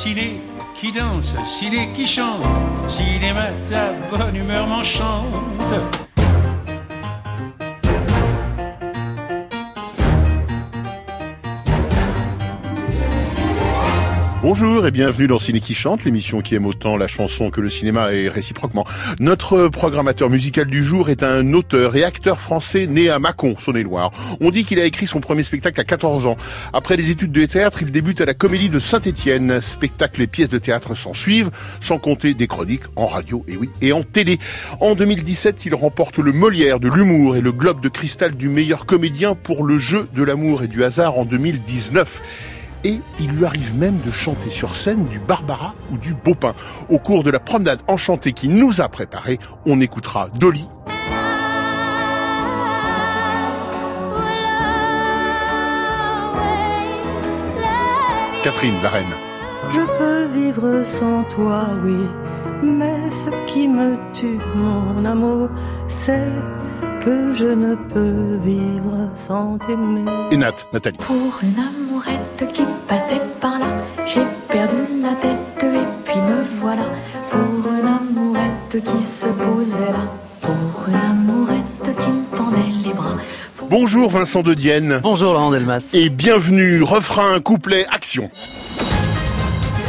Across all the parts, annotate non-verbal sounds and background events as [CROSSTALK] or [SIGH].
ciné qui danse, ciné qui chante, cinéma ta bonne humeur m'enchante. Bonjour et bienvenue dans Ciné qui chante, l'émission qui aime autant la chanson que le cinéma et réciproquement. Notre programmateur musical du jour est un auteur et acteur français né à Mâcon, Saône-et-Loire. On dit qu'il a écrit son premier spectacle à 14 ans. Après des études de théâtre, il débute à la Comédie de Saint-Étienne. Spectacles et pièces de théâtre s'en suivent, sans compter des chroniques en radio et oui, et en télé. En 2017, il remporte le Molière de l'humour et le Globe de cristal du meilleur comédien pour le jeu de l'amour et du hasard en 2019 et il lui arrive même de chanter sur scène du Barbara ou du Baupin. Au cours de la promenade enchantée qui nous a préparé, on écoutera Dolly. Catherine, la reine. Je peux vivre sans toi, oui, mais ce qui me tue, mon amour, c'est que je ne peux vivre sans t'aimer. Et Nat, Nathalie. Pour une amourette qui passait par là, j'ai perdu la tête et puis me voilà. Pour une amourette qui se posait là, pour une amourette qui me tendait les bras. Bonjour Vincent de Dienne. Bonjour Laurent Delmas. Et bienvenue, refrain, couplet, action.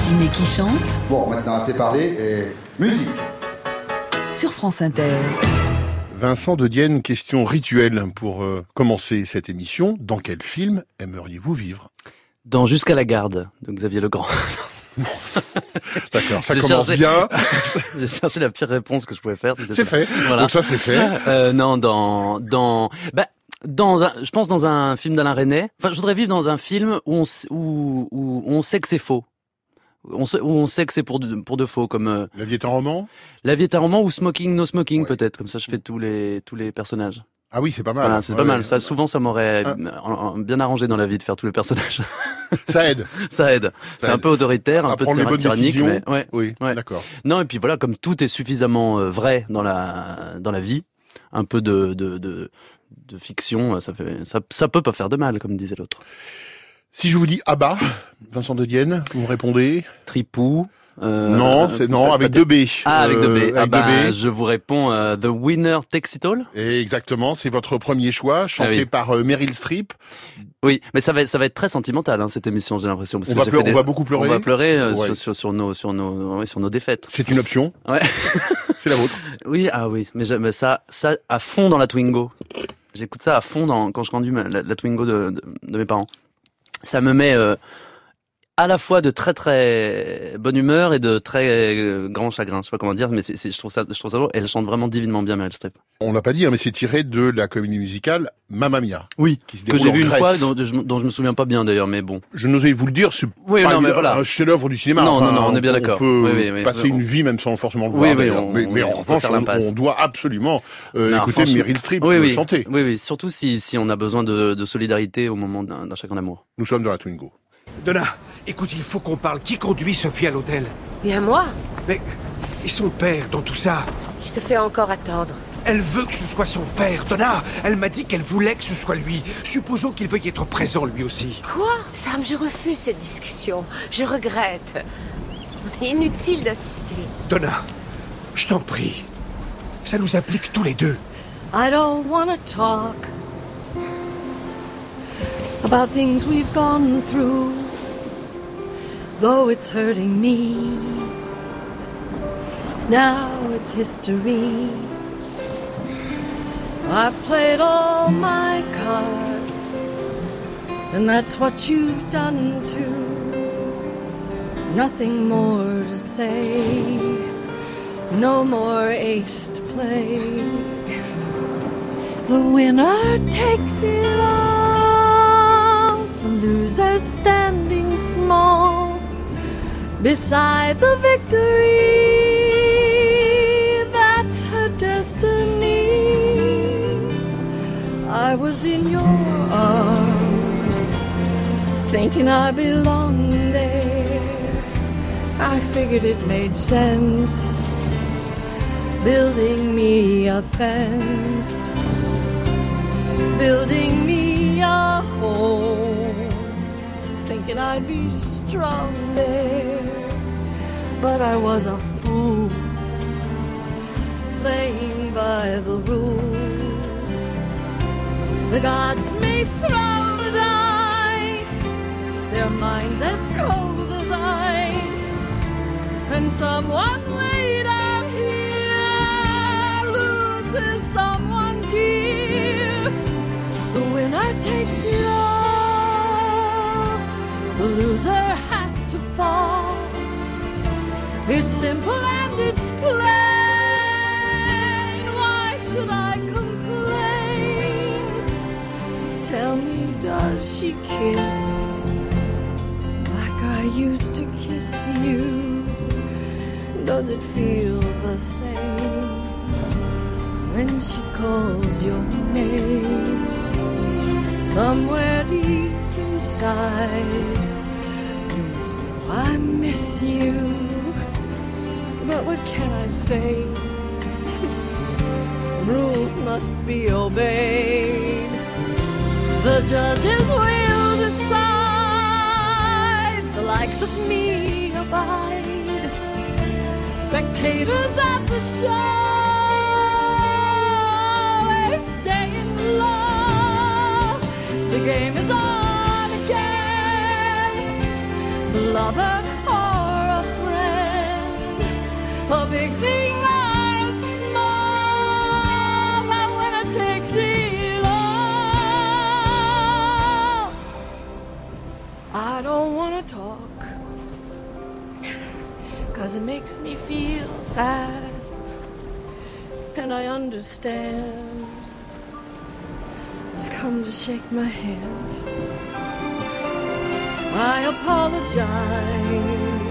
Ciné qui chante Bon, maintenant assez parlé et musique. sur France Inter. Vincent de Dienne, question rituelle pour euh, commencer cette émission. Dans quel film aimeriez-vous vivre? Dans Jusqu'à la garde de Xavier Legrand. [LAUGHS] D'accord, ça commence cherché- bien. [LAUGHS] J'ai cherché la pire réponse que je pouvais faire. C'est fait. Voilà. Donc ça c'est fait. Euh, non, dans dans bah dans un, je pense dans un film d'Alain Resnais. Enfin, je voudrais vivre dans un film où on où on sait que c'est faux. On sait, on sait que c'est pour de, pour de faux, comme euh, La vie est un roman? La vie est un roman ou Smoking No Smoking Ouais. peut-être. Comme ça, je fais tous les tous les personnages. Ah oui, c'est pas mal. Voilà, c'est Ouais, pas ouais. mal. Ça, souvent, ça m'aurait Ah. en- en- bien arrangé dans la vie de faire tous les personnages. Ça aide. [LAUGHS] ça aide. C'est un peu autoritaire, un À peu tyrannique, mais ouais. Oui, d'accord. Non, et puis voilà, comme tout est suffisamment euh, vrai dans la dans la vie, un peu de de de, de fiction, ça fait ça, ça peut pas faire de mal, comme disait l'autre. Si je vous dis Abba, Vincent de Dienne, vous me répondez Tripou. euh, Non, c'est non avec deux B. Ah, avec deux B. Euh, Ah bah, B. je vous réponds euh, The Winner Takes It All. Et exactement, c'est votre premier choix, chanté Ah oui. par euh, Meryl Streep. Oui, mais ça va être, ça va être très sentimental hein, cette émission, j'ai l'impression. On va, pleurer- on va beaucoup pleurer. On va pleurer Ouais. sur, sur, sur nos sur nos ouais, sur nos défaites. C'est une option. Ouais. C'est la vôtre. [LAUGHS] Oui, ah oui, mais, mais ça, ça à fond dans la Twingo. J'écoute ça à fond dans, quand je conduis la, la Twingo de, de, de mes parents. Ça me met euh, à la fois de très très bonne humeur et de très euh, grand chagrin. Je sais pas comment dire, mais c'est, c'est- je trouve ça, je trouve ça drôle. Elle chante vraiment divinement bien, Meryl Streep. On l'a pas dit, hein, mais c'est tiré de la comédie musicale Mamma Mia. Oui. Qui se Que j'ai vu une fois, dont, dont je, me souviens pas bien d'ailleurs, mais bon. Je n'osais vous le dire, c'est Oui, pas non, mais voilà. un chef-d'œuvre du cinéma. Non, Enfin, non, non, on est bien d'accord. peut Oui, oui, oui. passer On- une vie même sans forcément le voir. on- mais, mais on en peut revanche, on, on doit absolument euh, Non, écouter Meryl Streep chanter. Oui, oui. Surtout si, si on a besoin de, de solidarité au moment d'un, d'un chacun d'amour. Nous sommes dans la Twingo. Donna, écoute, il faut qu'on parle. Qui conduit Sophie à l'hôtel? Bien moi, Mais. Et son père dans tout ça? Qui se fait encore attendre. Elle veut que ce soit son père, Donna Elle m'a dit qu'elle voulait que ce soit lui. Supposons qu'il veuille être présent lui aussi. Quoi? Sam, je refuse cette discussion. Je regrette. Inutile d'assister. Donna, je t'en prie. Ça nous implique tous les deux. I don't wanna talk about things we've gone through, though it's hurting me. Now it's history. I've played all my cards, and that's what you've done too. Nothing more to say, no more ace to play. The winner takes it all. The loser standing small beside the victory. That's her destiny. I was in your arms, thinking I belonged there. I figured it made sense, building me a fence building me a home, thinking I'd be strong there. But I was a fool playing by the rules. The gods may throw the dice, their minds as cold as ice, and someone way down here loses someone dear. The winner takes it all, the loser has to fall. It's simple and it's plain. Why should I complain? Tell me, does she kiss like I used to kiss you? Does it feel the same when she calls your name? Somewhere deep inside, you must know I miss you. But what can I say? [LAUGHS] Rules must be obeyed. The judges will decide. The likes of me abide. Spectators at the show is staying low. The game is on again. The lover cause it makes me feel sad, and I understand. I've come to shake my hand. I apologize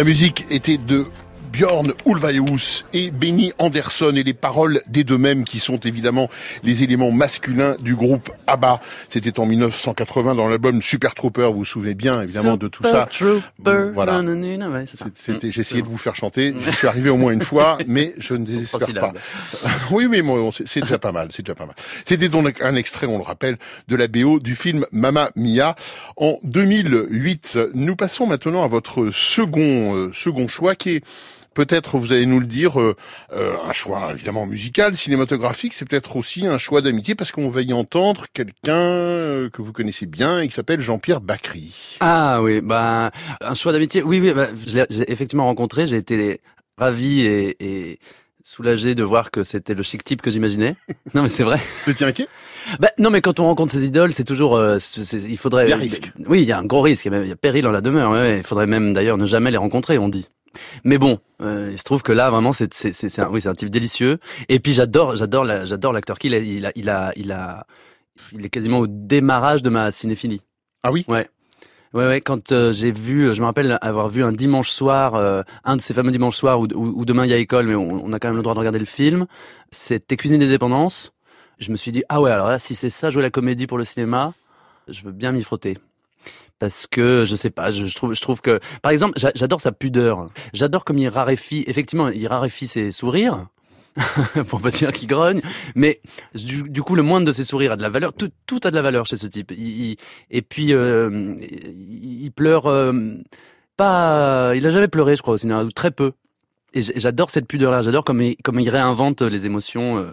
La musique était de Björn Ulvaeus et Benny Anderson et les paroles des deux mêmes qui sont évidemment les éléments masculins du groupe ABBA. C'était en 1980 dans l'album Super Trooper, vous vous souvenez bien évidemment de tout ça. Trooper, Voilà. ouais. C'était, j'ai essayé de vous faire chanter, je suis arrivé au moins une fois, [LAUGHS] mais je ne désespère pas. [LAUGHS] oui, mais bon, c'est déjà pas mal, c'est déjà pas mal. C'était donc un extrait, on le rappelle, de la BO du film Mamma Mia en 2008. Nous passons maintenant à votre second, euh, second choix qui est Peut-être, vous allez nous le dire, euh, euh, un choix évidemment musical, cinématographique, c'est peut-être aussi un choix d'amitié parce qu'on va y entendre quelqu'un euh, que vous connaissez bien et qui s'appelle Jean-Pierre Bacry. Ah oui, bah un choix d'amitié. Oui, oui, bah, je l'ai effectivement rencontré. J'ai été ravi et, et soulagé de voir que c'était le chic type que j'imaginais. [LAUGHS] Non, mais c'est vrai. Vous étiez inquiet? Bah, non, mais quand on rencontre ses idoles, c'est toujours, euh, c'est- il faudrait. Il y a risque. Oui, il y a un gros risque. Il y a même- il y a péril en la demeure. ouais, ouais. Il faudrait même d'ailleurs ne jamais les rencontrer, on dit. Mais bon, euh, il se trouve que là vraiment c'est c'est c'est c'est un, oui c'est un type délicieux. Et puis j'adore j'adore la- j'adore l'acteur est. Il a il a il a il est quasiment au démarrage de ma cinéphilie. Ah oui? Ouais. Ouais, ouais, quand euh, j'ai vu, je me rappelle avoir vu un dimanche soir, euh, un de ces fameux dimanches soirs où, où, où demain il y a école, mais on, on a quand même le droit de regarder le film. C'était Cuisine et Dépendance. Je me suis dit, ah ouais, alors là, si c'est ça, jouer la comédie pour le cinéma, je veux bien m'y frotter. Parce que je sais pas, je, trouve, que, par exemple, j'a- j'adore sa pudeur. J'adore comme il raréfie. Effectivement, il raréfie ses sourires. [LAUGHS] pour pas dire qu'il grogne, mais du, coup le moindre de ses sourires a de la valeur. Tout, a de la valeur chez ce type. Et puis euh, il, pleure euh, pas. Il a jamais pleuré, je crois, au cinéma, ou très peu. Et j'adore cette pudeur-là. J'adore comme il, réinvente les émotions euh,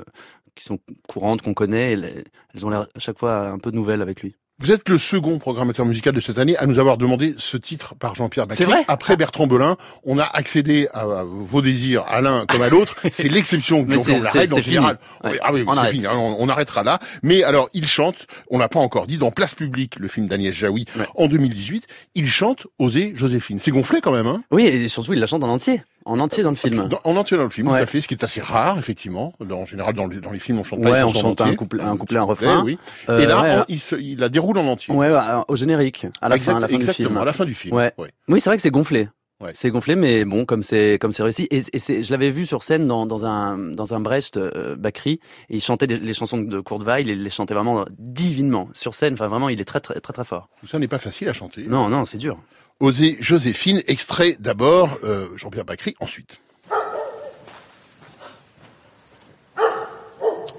qui sont courantes, qu'on connaît. et les- elles ont l'air à chaque fois un peu nouvelles avec lui. Vous êtes le second programmateur musical de cette année à nous avoir demandé ce titre par Jean-Pierre vrai Après Bertrand Belin, on a accédé à, vos désirs à l'un comme à l'autre. [LAUGHS] C'est l'exception qui confirme la règle en général. Ouais. Ah oui, On arrête. fini. hein, On, on arrêtera là. Mais alors, il chante, on l'a pas encore dit, dans Place Publique, le film d'Agnès Jaoui, Ouais. en 2018, il chante Oser Joséphine. C'est gonflé quand même, hein? Oui, et surtout il la chante en entier, en entier dans le film. Dans- En entier dans le film, Ouais. tout à fait, ce qui est assez rare, effectivement. En général, dans les, dans les films, on chante Ouais, on chante un couplet, un couplet, un Ouais, refrain. oui. Euh, Et là, ouais, on- il, se- il la déroule en entier. ouais, au générique, à la Exact- fin, à la fin du exactement, film. à la fin du film. Ouais. Oui, c'est vrai que c'est gonflé. Ouais. C'est gonflé, mais bon, comme c'est comme c'est réussi. Et, et c'est, je l'avais vu sur scène dans, dans un dans un Brecht euh, Bakri, et il chantait les, les chansons de et il les chantait vraiment divinement sur scène. Enfin, vraiment, il est très très très très fort. Tout ça n'est pas facile à chanter. Non, non, c'est dur. Oser Joséphine, extrait d'abord euh, Jean-Pierre Bacry, ensuite.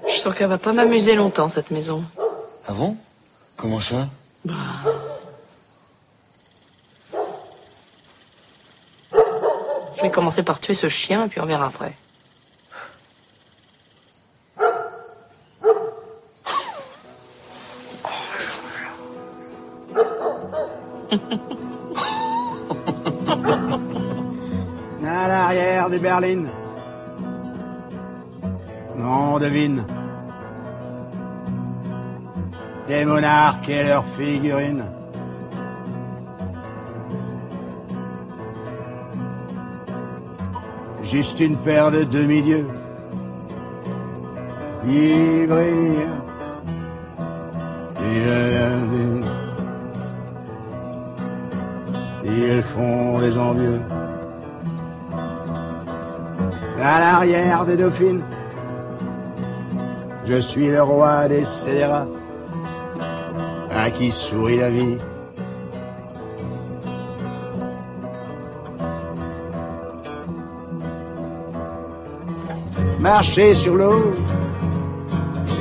Je sens qu'elle va pas m'amuser longtemps, cette maison. Ah bon? Comment ça? Je vais commencer par tuer ce chien, et puis on verra après. L'arrière des berlines. On devine. Des monarques et leurs figurines. Juste une paire de demi-dieux. Qui brillent. Ils font les envieux. À l'arrière des dauphines, je suis le roi des scélérats, à qui sourit la vie. Marcher sur l'eau,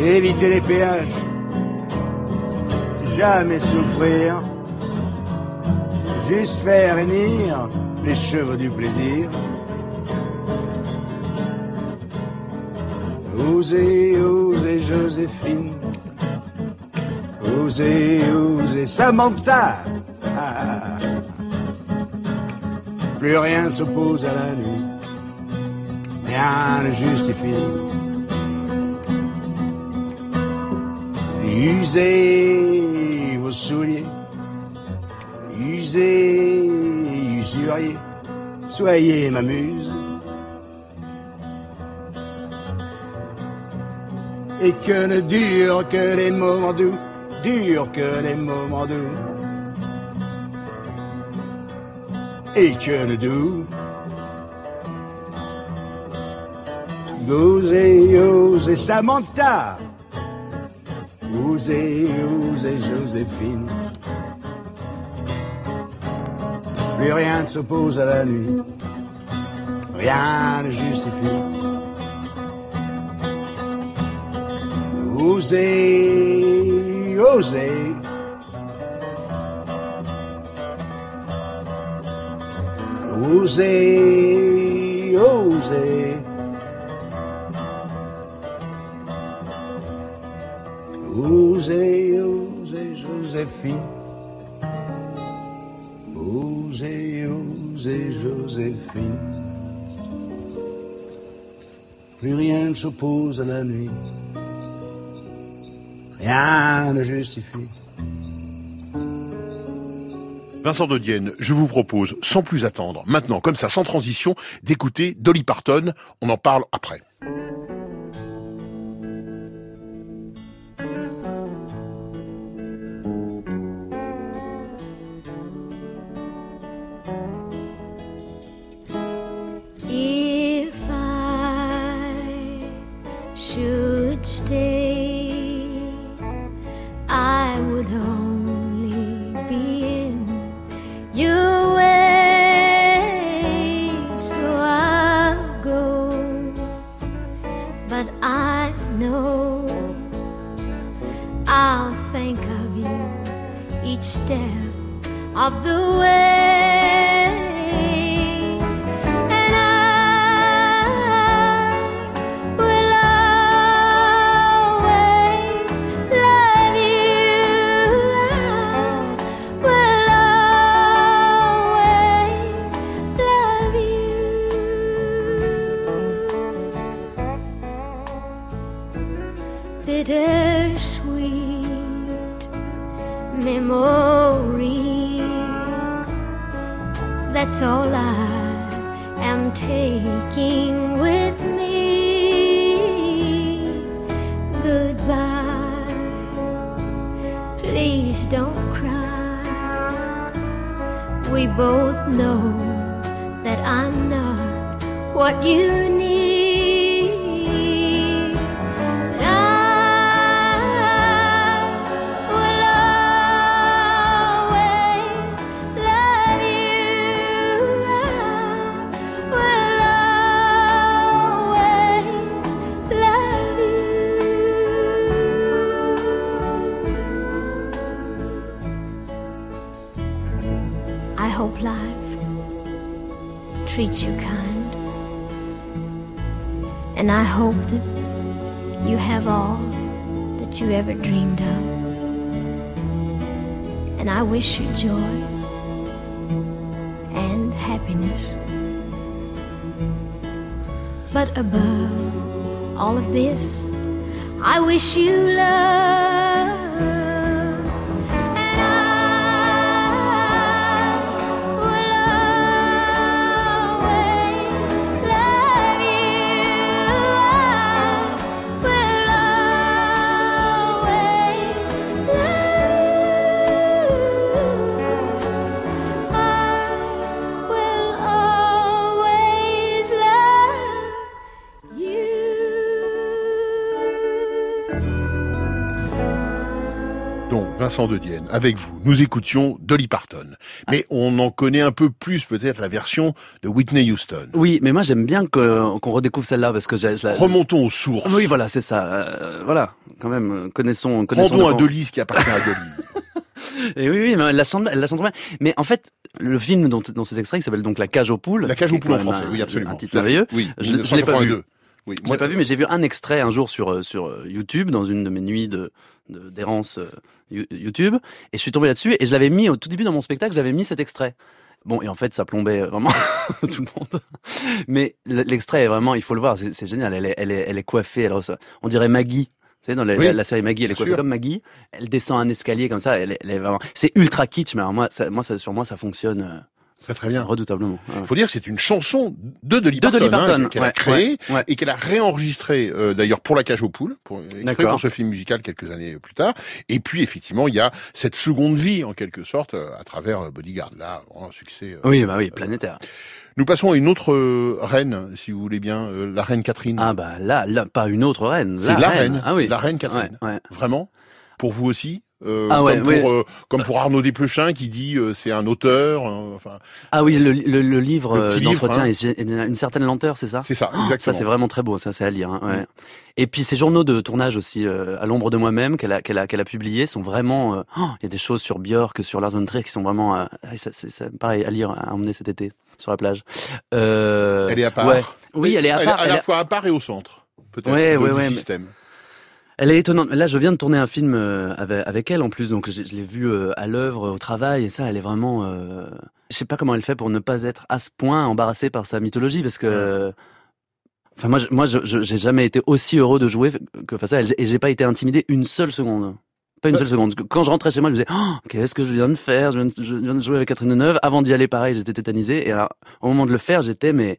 éviter les péages, jamais souffrir, juste faire hennir les cheveux du plaisir. Osez, osez Joséphine. Osez, osez Samantha. Ah. Plus rien s'oppose à la nuit. Rien ne justifie. Usez vos souliers. Usez, usurier. Soyez ma muse. Et que ne durent que les moments doux, durent que les moments doux. Et que ne doux. Osez, osez Samantha. Osez, osez Joséphine. Plus rien ne s'oppose à la nuit. Rien ne justifie. Osez, osez. Osez, osez. Osez, osez, Joséphine. Osez, osez, Joséphine. Plus rien ne s'oppose à la nuit. Rien ne justifie. Vincent de Dienne, je vous propose, sans plus attendre, maintenant, comme ça, sans transition, d'écouter Dolly Parton. On en parle après. Hope life treats you kind. And I hope that you have all that you ever dreamed of. And I wish you joy and happiness. But above all of this, I wish you love. Vincent de Dienne, avec vous, nous écoutions Dolly Parton. Mais on en connaît un peu plus peut-être la version de Whitney Houston. Oui, mais moi j'aime bien qu'on redécouvre celle-là parce que j'ai- je la- Remontons aux sources. Oui, voilà, c'est ça. Euh, voilà, quand même, connaissons. connaissons Rendons à. Dolly ce qui appartient à Dolly. [LAUGHS] Et oui, oui, mais elle la chante, elle la chante bien. Mais en fait, le film dont, dont cet extrait, s'appelle donc La cage aux poules. La cage aux poules en français, un- oui, absolument. Un titre merveilleux. Oui, je, je l'ai pas vu. 1982. Oui, je l'ai pas vu, mais j'ai vu un extrait un jour sur euh, sur euh, YouTube dans une de mes nuits de- d'errance euh, You- YouTube, et je suis tombé là-dessus et je l'avais mis au tout début dans mon spectacle, j'avais mis cet extrait. Bon, et en fait, ça plombait vraiment [LAUGHS] tout le monde. Mais l'extrait est vraiment, il faut le voir, c'est génial. Elle est, elle est, elle est coiffée. Elle on dirait Maggie. Vous savez, dans la, Oui, la- la série Maggie, elle est coiffée sûr. comme Maggie. Elle descend un escalier comme ça. Elle, est- elle est vraiment. C'est ultra kitsch, mais alors moi, ça, moi, ça, sur moi, ça fonctionne. Euh, Très très bien. Redoutablement. Il faut dire que c'est une chanson de Dolly De Parton, Dolly hein, Parton, qu'elle a créée ouais, et qu'elle a réenregistrée euh, d'ailleurs pour La Cage aux poules, pour, pour ce film musical quelques années plus tard. Et puis effectivement, il y a cette seconde vie en quelque sorte euh, à travers euh, Bodyguard. Là, un succès. euh, Oui, bah oui, planétaire. Nous passons à une autre euh, reine, si vous voulez bien, euh, la reine Catherine. Ah bah là, là, pas une autre reine. C'est la reine. Ah oui. La reine Catherine. Ouais, ouais. Vraiment? Pour vous aussi? Euh, Ah ouais, comme, ouais. pour, euh, comme pour Arnaud Desplechin qui dit euh, c'est un auteur. euh, enfin, Ah oui, le, le, le livre d'entretien hein. est est une certaine lenteur, c'est ça? C'est ça, Oh, exactement. Ça, c'est vraiment très beau, ça, c'est à lire. hein, ouais. Et puis, ces journaux de tournage aussi, à l'ombre de moi-même, qu'elle a, qu'elle a, qu'elle a publiés, sont vraiment... oh, Il y a des choses sur Björk, sur Lars von Trier, qui sont vraiment... ah, ça, ça, pareil, à lire, à emmener cet été, sur la plage. Elle est à part. Oui, elle est à Elle part. à elle la est- fois à part et au centre, peut-être, Ouais, du mais- système. Elle est étonnante. Là, je viens de tourner un film euh, avec, elle en plus, donc je, l'ai vue euh, à l'œuvre, au travail, et ça, elle est vraiment. Euh... Je sais pas comment elle fait pour ne pas être à ce point embarrassée par sa mythologie, parce que. Enfin, moi, je- moi, j'ai jamais été aussi heureux de jouer que face à elle, et j'ai pas été intimidé une seule seconde. Pas une seule seconde. Quand je rentrais chez moi, je me disais, oh, qu'est-ce que je viens de faire? Je viens de, je viens de jouer avec Catherine Deneuve. Avant d'y aller, pareil, j'étais tétanisé. Et alors, au moment de le faire, j'étais, mais.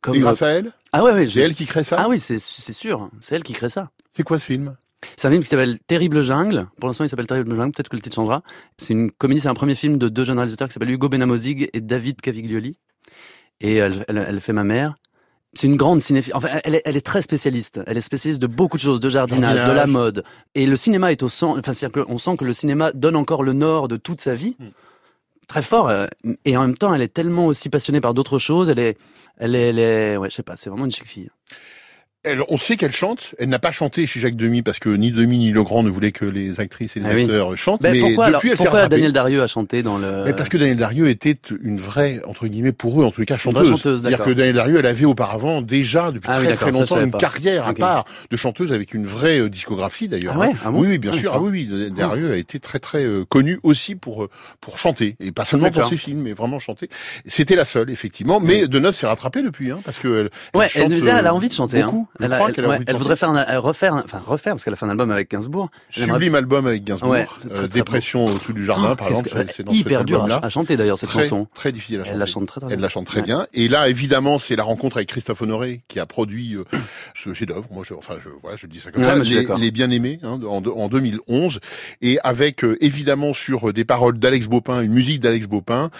Comme, C'est grâce à elle? Ah ouais, ouais. C'est elle qui crée ça? Ah oui, c'est c'est sûr. C'est elle qui crée ça. C'est quoi ce film C'est un film qui s'appelle Terrible Jungle. Pour l'instant, il s'appelle Terrible Jungle. Peut-être que le titre changera. C'est une comédie. C'est un premier film de deux jeunes réalisateurs qui s'appellent Hugo Benamozig et David Caviglioli. Et elle, elle, elle fait ma mère. C'est une grande cinéphile. Enfin, elle est, elle est très spécialiste. Elle est spécialiste de beaucoup de choses, de jardinage, de la Jardinage. mode. Et le cinéma est au centre. Enfin, c'est-à-dire qu'on sent que le cinéma donne encore le nord de toute sa vie. Très fort. euh, Et en même temps, elle est tellement aussi passionnée par d'autres choses. Elle est, elle est, elle est, ouais, je sais pas. C'est vraiment une chic fille. Elle, on sait qu'elle chante. Elle n'a pas chanté chez Jacques Demy parce que ni Demy ni Legrand ne voulaient que les actrices et les Ah oui. acteurs chantent. Ben, mais pourquoi alors, depuis, elle s'est pourquoi. Daniel Darieux a chanté dans le Mais parce que Daniel Darieux était une vraie, entre guillemets, pour eux, en tout cas, chanteuse. chanteuse, C'est-à-dire que Daniel Darieux, elle avait auparavant déjà, depuis Ah très très longtemps, une pas. carrière à part de chanteuse avec une vraie euh, discographie d'ailleurs. Ah ouais hein. Ah bon oui, oui, bien Ah, sûr. Ah oui, oui. Daniel Darieux a été très très euh, connu aussi pour euh, pour chanter et pas seulement pour ses films, mais vraiment chanter. C'était la seule, effectivement. Mais de neuf s'est rattrapée depuis, hein, parce que elle, Ouais, elle, chante, elle a euh, envie de chanter. beaucoup. Je Elle, crois a ouais, voudrait faire, un, refaire, enfin refaire parce qu'elle a fait un album avec Gainsbourg. Sublime album avec Gainsbourg, Ouais, très, euh, Dépression au-dessus du jardin, Oh, par exemple. que- c'est dans hyper dur à, chanter d'ailleurs cette très, chanson. Très difficile à chanter. Elle la chante très très bien. Elle la chante très Ouais. bien. Et là, évidemment, c'est la rencontre avec Christophe Honoré qui a produit euh, ce chef-d'œuvre. Moi, je, enfin, je, voilà, je dis ça comme ça. Les, les bien-aimés hein, en, en 2011, et avec euh, évidemment sur des paroles d'Alex Baupin, une musique d'Alex Baupin,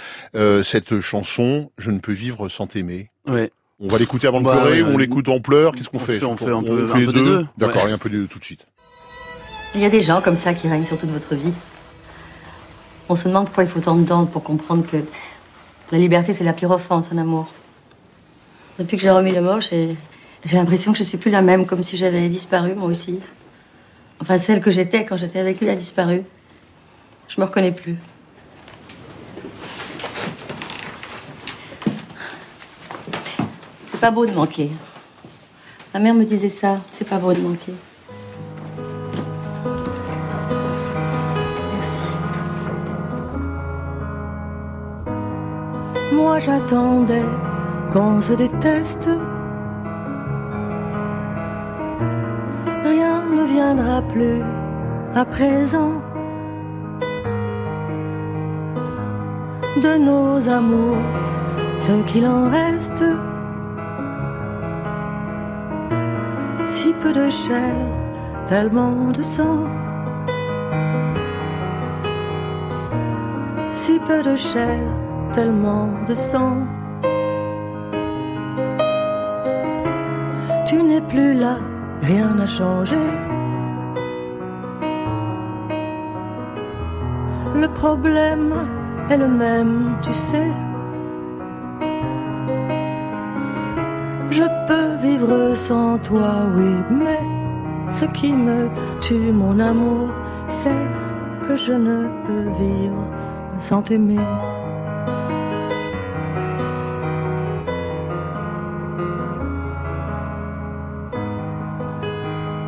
cette chanson "Je ne peux vivre sans t'aimer". Ouais. On va l'écouter avant de Bah, pleurer ouais, ou on ouais. l'écoute en pleurs Qu'est-ce qu'on On fait on fait un peu- on un fait peu des deux. D'accord, Ouais. et un peu des deux tout de suite. Il y a des gens comme ça qui règnent sur toute votre vie. On se demande pourquoi il faut tant de temps pour comprendre que la liberté, c'est la pire offense en amour. Depuis que j'ai remis le mot, j'ai j'ai l'impression que je suis plus la même, comme si j'avais disparu, moi aussi. Enfin, celle que j'étais quand j'étais avec lui a disparu. Je me reconnais plus. C'est pas beau de manquer. Ma mère me disait ça, c'est pas beau de manquer. Merci. Moi j'attendais qu'on se déteste. Rien ne viendra plus à présent de nos amours, ce qu'il en reste. Peu de chair, tellement de sang. Si peu de chair, tellement de sang. Tu n'es plus là, rien n'a changé. Le problème est le même, tu sais. Sans toi, oui, mais ce qui me tue, mon amour, c'est que je ne peux vivre sans t'aimer.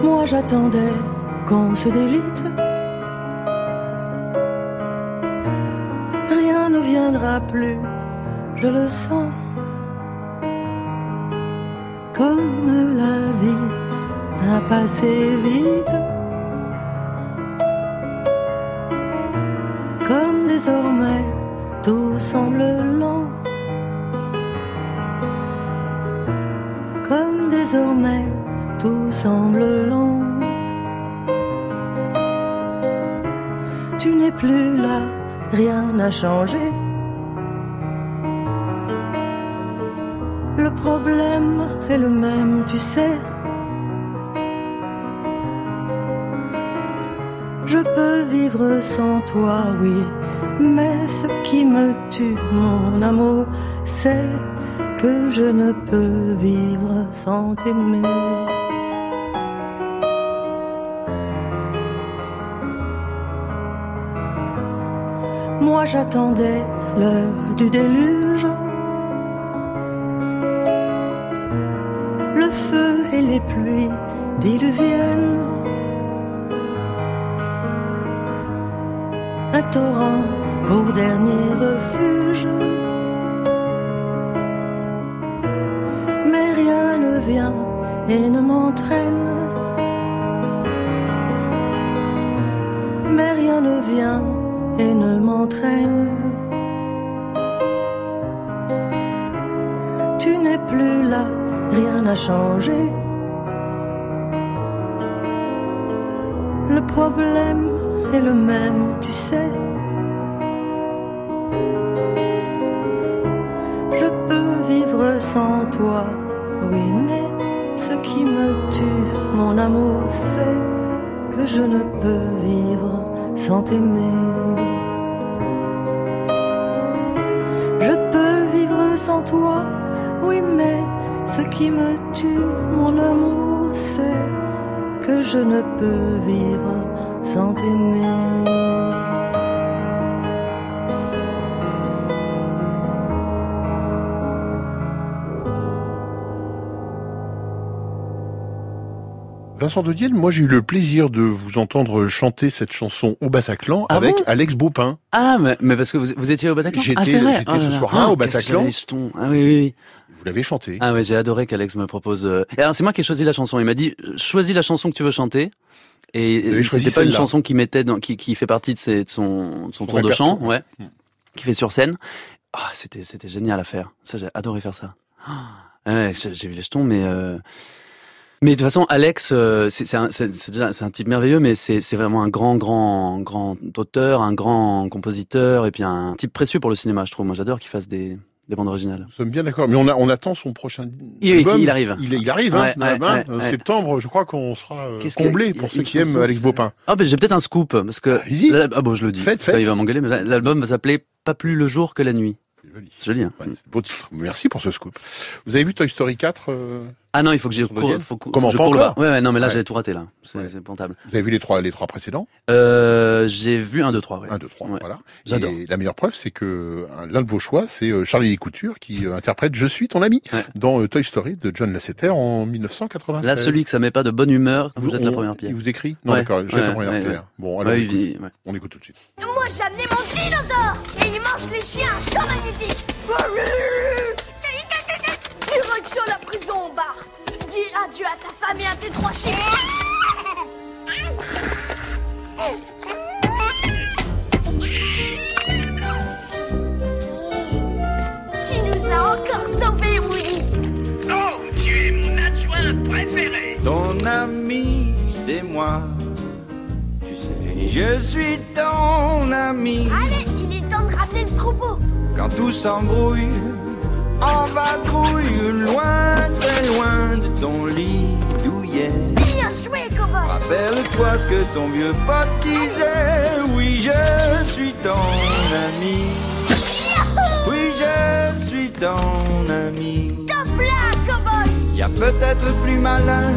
Moi j'attendais qu'on se délite. Rien ne viendra plus, je le sens. Comme la vie a passé vite. Comme désormais tout semble lent. Comme désormais tout semble long. Tu n'es plus là, rien n'a changé. Tu sais. Je peux vivre sans toi, oui, mais ce qui me tue, mon amour, c'est que je ne peux vivre sans t'aimer. Moi j'attendais l'heure du déluge. Pluies diluviennes. Un torrent pour dernier refuge. Mais rien ne vient et ne m'entraîne. Mais rien ne vient et ne m'entraîne. Tu n'es plus là, rien n'a changé. Le problème est le même, tu sais. Je peux vivre sans toi, oui, mais ce qui me tue, mon amour, c'est que je ne peux vivre sans t'aimer. Je peux vivre sans toi, oui, mais ce qui me tue, mon amour, c'est que je ne peux vivre sans t'aimer. Vincent de Dienne, moi j'ai eu le plaisir de vous entendre chanter cette chanson au Bataclan Ah avec bon Alex Baupin. Ah, mais, mais parce que vous, vous étiez au Bataclan? J'étais Ah, ce soir-là Oh, au qu'est-ce que Bataclan. Ah oui, oui, oui. Vous l'avez chanté. Ah ouais, j'ai adoré qu'Alex me propose. euh, alors c'est moi qui ai choisi la chanson. Il m'a dit euh, choisis la chanson que tu veux chanter. Et c'était pas une chanson qui mettait dans, qui, qui fait partie de, ses, de son, de son tour de chant, ouais, Hmm. qui fait sur scène. Ah, c'était c'était génial à faire. Ça, j'ai adoré faire ça. Ah, ouais, j'ai eu les jetons, mais euh, mais de toute façon, Alex, euh, c'est un, un type merveilleux, mais c'est c'est vraiment un grand grand grand auteur, un grand compositeur, et puis un type précieux pour le cinéma, je trouve. Moi, j'adore qu'il fasse des des bandes originales. Nous sommes bien d'accord, mais on, a, on attend son prochain Il- album. il arrive. Il, il arrive, hein, Ouais, ouais, hein, ouais, euh, ouais. septembre. Je crois qu'on sera euh, que- comblé pour ceux qui aiment Alex Baupin. Ah ben j'ai peut-être un scoop parce que là- ah bon je le dis. Faites, faites. Il va m'engueuler, mais l'album va s'appeler Pas plus le jour que la nuit. C'est joli. Hein. Beau titre. Merci pour ce scoop. Vous avez vu Toy Story 4 euh, Ah non, il faut que que- Comment faut que je pas. Ouais, ouais, non, mais là Ouais. j'ai tout raté là. C'est épouvantable. Vous avez vu les trois, les trois précédents Euh, j'ai vu un, deux, trois. Ouais. 1, 2, 3, voilà. J'adore. Et la meilleure preuve, c'est que un- l'un de vos choix, c'est euh, Charlie Couture qui euh, interprète Je suis ton ami dans euh, Toy Story de John Lasseter en 1996. Là, celui que ça met pas de bonne humeur, vous Vous- jette la on- première pierre. il vous écrit Non, Ouais, d'accord, jette ouais, la première ouais, pierre. ouais. Bon, alors Ouais, on, écoute, ouais. on écoute tout de suite. Moi j'ai amené mon dinosaure et mange les chiens à champ magnétique. Direction la prison, Bart. Dis adieu à ta femme et à tes trois chips. Tu nous as encore sauvés, Woody. Oh, tu es mon adjoint préféré. Ton ami, c'est moi. Tu sais, je suis ton ami. Allez, temps de ramener le troupeau. Quand tout s'embrouille, en vadrouille, loin, très loin de ton lit douillet. Bien joué, cowboy. Rappelle-toi ce que ton vieux pote disait. Oui, je suis ton ami. Oui, je suis ton ami. Top là, cowboy. Y a peut-être plus malin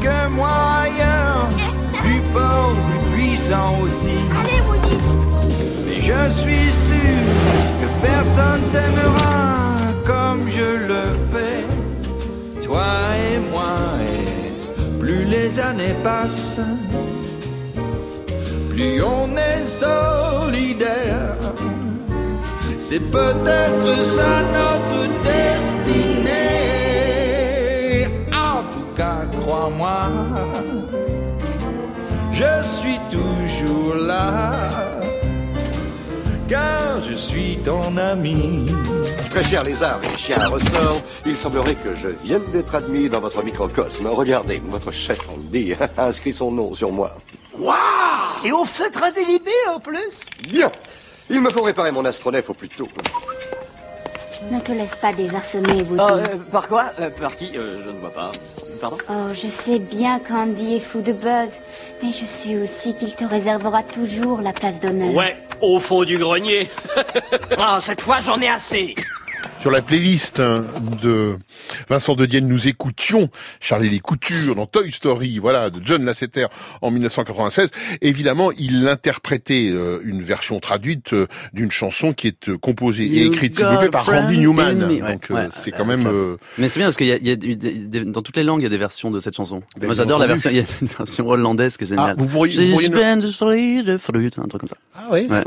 que moi ailleurs, [LAUGHS] plus fort, plus puissant aussi. Allez, Woody. Je suis sûr que personne t'aimera comme je le fais, toi et moi. Et plus les années passent, plus on est solidaire. C'est peut-être ça notre destinée. En tout cas, crois-moi, je suis toujours là. Car je suis ton ami. Très cher lézard et chien à ressort, il semblerait que je vienne d'être admis dans votre microcosme. Regardez, votre chef Andy [LAUGHS] a inscrit son nom sur moi. Waouh Et au feutre indélébile en plus? Bien Il me faut réparer mon astronef au plus tôt. Ne te laisse pas désarçonner, Woody. Oh, euh, par quoi? Euh, Par qui? Euh, Je ne vois pas. Pardon Oh, je sais bien qu'Andy est fou de Buzz, mais je sais aussi qu'il te réservera toujours la place d'honneur. Ouais, au fond du grenier. Ah, [LAUGHS] cette fois, j'en ai assez. Sur la playlist de Vincent de Dienne, nous écoutions Charlie les Coutures dans Toy Story, voilà, de John Lasseter en 1996. Évidemment, il interprétait euh, une version traduite euh, d'une chanson qui est euh, composée et écrite, s'il vous plaît, par Randy Newman. me. Donc, ouais, c'est quand même... euh, Mais c'est bien parce qu'il y a, il y a des- dans toutes les langues il y a des versions de cette chanson. Ben, Moi j'adore la version. Il y a une version hollandaise qui est géniale. Ah, vous pourriez- J'ai vous pourriez spent the fruit, un truc comme ça. Ah oui, Ouais.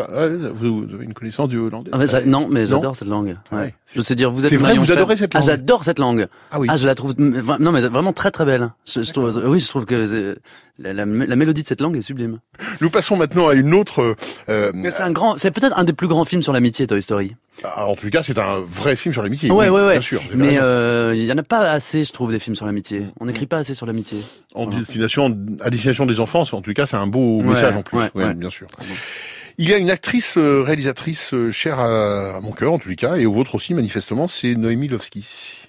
vous, vous avez une connaissance du hollandais? Ah, non, mais j'adore cette langue. Ouais. Je sais dire, vous êtes C'est vrai, vous adorez cette Ah, langue j'adore cette langue. Ah oui. je la trouve, non, mais vraiment très très belle. Je, je trouve, oui, je trouve que euh, la, la- la mélodie de cette langue est sublime. Nous passons maintenant à une autre... euh, c'est un grand, c'est peut-être un des plus grands films sur l'amitié, Toy Story. ah, en tout cas, c'est un vrai film sur l'amitié. ouais, oui, ouais, ouais. Bien sûr. Mais euh, il y en a pas assez, je trouve, des films sur l'amitié. Mm. On n'écrit pas assez sur l'amitié. En Voilà. destination, à destination des enfants, en tout cas, c'est un beau Ouais, message en plus. ouais. Bien sûr. Il y a une actrice euh, réalisatrice euh, chère à, mon cœur en tous les cas et au vôtre aussi manifestement, c'est Noémie Lovski.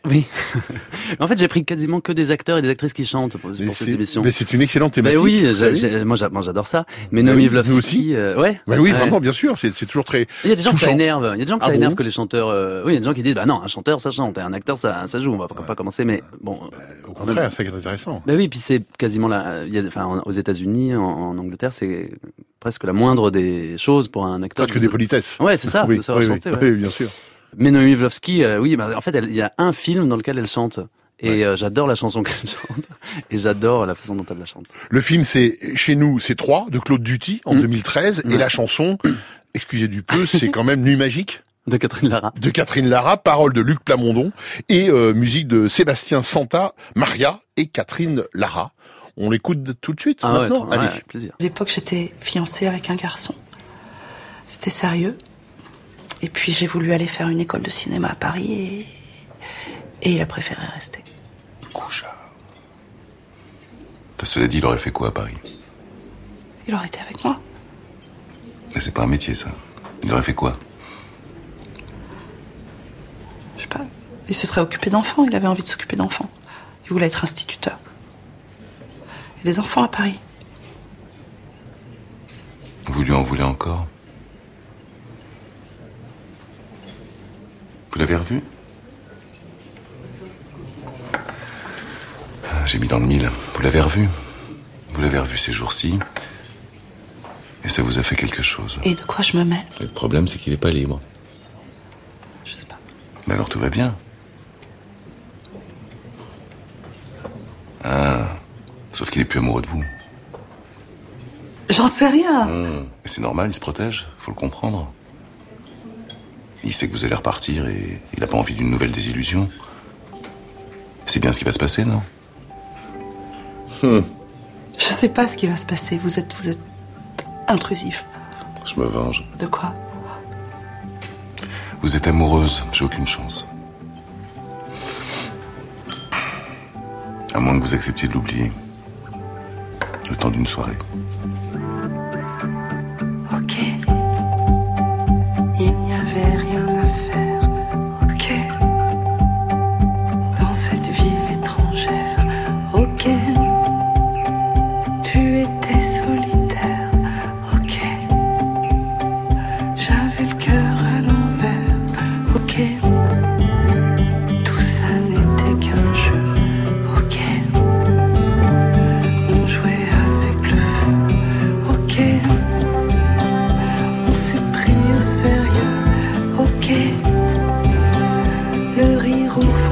Oui. [LAUGHS] en fait, j'ai pris quasiment que des acteurs et des actrices qui chantent pour, pour cette émission. Mais c'est une excellente Mais thématique. oui, j'ai- savez. j'ai- moi j'a- moi, j'adore ça. Mais Bah Noémie oui, nous Vlovsky, aussi. euh, ouais. Bah oui, Ouais. vraiment, bien sûr, c'est toujours très. Il y a des gens que ça touchant. énerve. Il y a des gens que Ah ça énerve que les chanteurs. euh, Oui, il y a des gens qui disent bah non, un chanteur ça chante et un acteur ça ça joue. On va pas, pas commencer, mais bon. Au contraire, c'est intéressant. Bah oui, puis c'est quasiment la. il y a- Enfin, en- aux États-Unis, en, en Angleterre, c'est presque la moindre des choses pour un acteur. Presque des politesses. Ouais, c'est ça. [LAUGHS] Oui, de savoir oui, oui, chanter. ouais. oui, bien sûr. Mais Noémie euh, oui, bah, en fait, il y a un film dans lequel elle chante. Et euh, j'adore la chanson qu'elle [LAUGHS] chante. Et j'adore la façon dont elle la chante. Le film, c'est Chez nous, c'est 3 de Claude Duty en Mm. 2013. Et Ouais. la chanson, [COUGHS] excusez du peu, c'est quand même Nuit magique. De Catherine Lara. De Catherine Lara, parole de Luc Plamondon et euh, musique de Sébastien Santa, Maria et Catherine Lara. On l'écoute tout de suite Ah maintenant ouais, Allez. avec plaisir. À l'époque, j'étais fiancée avec un garçon. C'était sérieux. Et puis, j'ai voulu aller faire une école de cinéma à Paris et, et il a préféré rester. Cela dit, il aurait fait quoi à Paris? Il aurait été avec moi. Mais c'est pas un métier, ça. Il aurait fait quoi? Je sais pas. Il se serait occupé d'enfants. Il avait envie de s'occuper d'enfants. Il voulait être instituteur. Il y a des enfants à Paris. Vous lui en voulez encore? Vous l'avez revu Ah, J'ai mis dans le mille. Vous l'avez revu Vous l'avez revu ces jours-ci Et ça vous a fait quelque chose Et de quoi je me mêle Le problème, c'est qu'il n'est pas libre. Je sais pas. Mais alors tout va bien. Ah, sauf qu'il est plus amoureux de vous. J'en sais rien. Et C'est normal, il se protège, faut le comprendre. Il sait que vous allez repartir et il n'a pas envie d'une nouvelle désillusion. C'est bien ce qui va se passer, non? Hum, Je sais pas ce qui va se passer. Vous êtes, vous êtes intrusif. Je me venge. De quoi? Vous êtes amoureuse, j'ai aucune chance. À moins que vous acceptiez de l'oublier. Le temps d'une soirée.